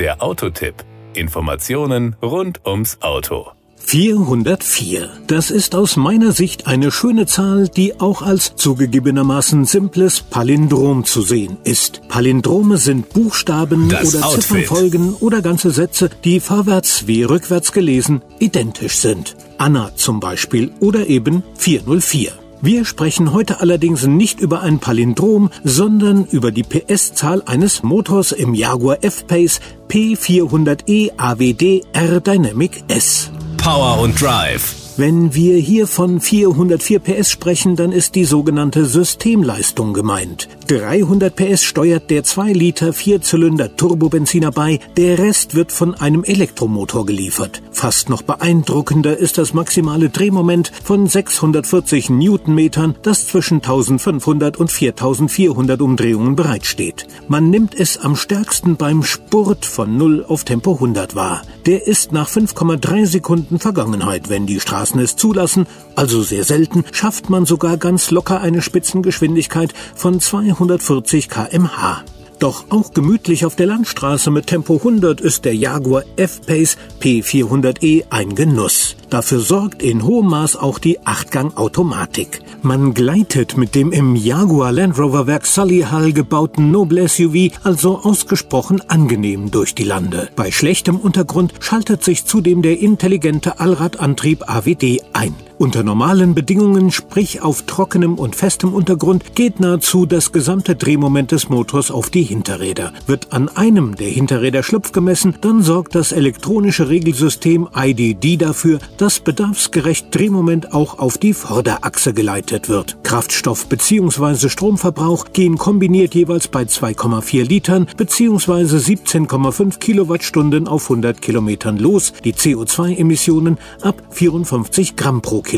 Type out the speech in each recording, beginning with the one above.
Der Autotipp. Informationen rund ums Auto. 404. Das ist aus meiner Sicht eine schöne Zahl, die auch als zugegebenermaßen simples Palindrom zu sehen ist. Palindrome sind Buchstaben Das oder Outfit. Ziffernfolgen oder ganze Sätze, die vorwärts wie rückwärts gelesen identisch sind. Anna zum Beispiel oder eben 404. Wir sprechen heute allerdings nicht über ein Palindrom, sondern über die PS-Zahl eines Motors im Jaguar F-Pace P400e AWD R Dynamic S. Power und Drive. Wenn wir hier von 404 PS sprechen, dann ist die sogenannte Systemleistung gemeint. 300 PS steuert der 2 Liter Vierzylinder Turbobenziner bei, der Rest wird von einem Elektromotor geliefert. Fast noch beeindruckender ist das maximale Drehmoment von 640 Newtonmetern, das zwischen 1500 und 4400 Umdrehungen bereitsteht. Man nimmt es am stärksten beim Spurt von 0 auf Tempo 100 wahr. Der ist nach 5,3 Sekunden Vergangenheit, wenn die Straßen es zulassen, also sehr selten, schafft man sogar ganz locker eine Spitzengeschwindigkeit von 240 kmh. Doch auch gemütlich auf der Landstraße mit Tempo 100 ist der Jaguar F-Pace P400e ein Genuss. Dafür sorgt in hohem Maß auch die Achtgang-Automatik. Man gleitet mit dem im Jaguar Land Rover Werk Sully Hall gebauten Noble SUV also ausgesprochen angenehm durch die Lande. Bei schlechtem Untergrund schaltet sich zudem der intelligente Allradantrieb AWD ein. Unter normalen Bedingungen, sprich auf trockenem und festem Untergrund, geht nahezu das gesamte Drehmoment des Motors auf die Hinterräder. Wird an einem der Hinterräder Schlupf gemessen, dann sorgt das elektronische Regelsystem IDD dafür, dass bedarfsgerecht Drehmoment auch auf die Vorderachse geleitet wird. Kraftstoff bzw. Stromverbrauch gehen kombiniert jeweils bei 2,4 Litern bzw. 17,5 Kilowattstunden auf 100 Kilometern los, die CO2-Emissionen ab 54 Gramm pro Kilometer.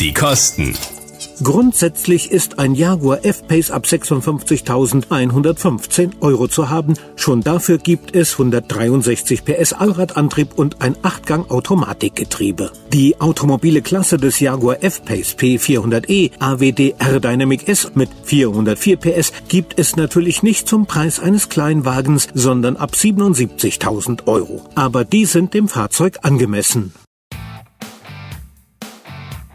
Die Kosten. Grundsätzlich ist ein Jaguar F-Pace ab 56.115 Euro zu haben. Schon dafür gibt es 163 PS Allradantrieb und ein 8-Gang-Automatikgetriebe. Die automobile Klasse des Jaguar F-Pace P400e AWD R Dynamic S mit 404 PS gibt es natürlich nicht zum Preis eines Kleinwagens, sondern ab 77.000 Euro. Aber die sind dem Fahrzeug angemessen.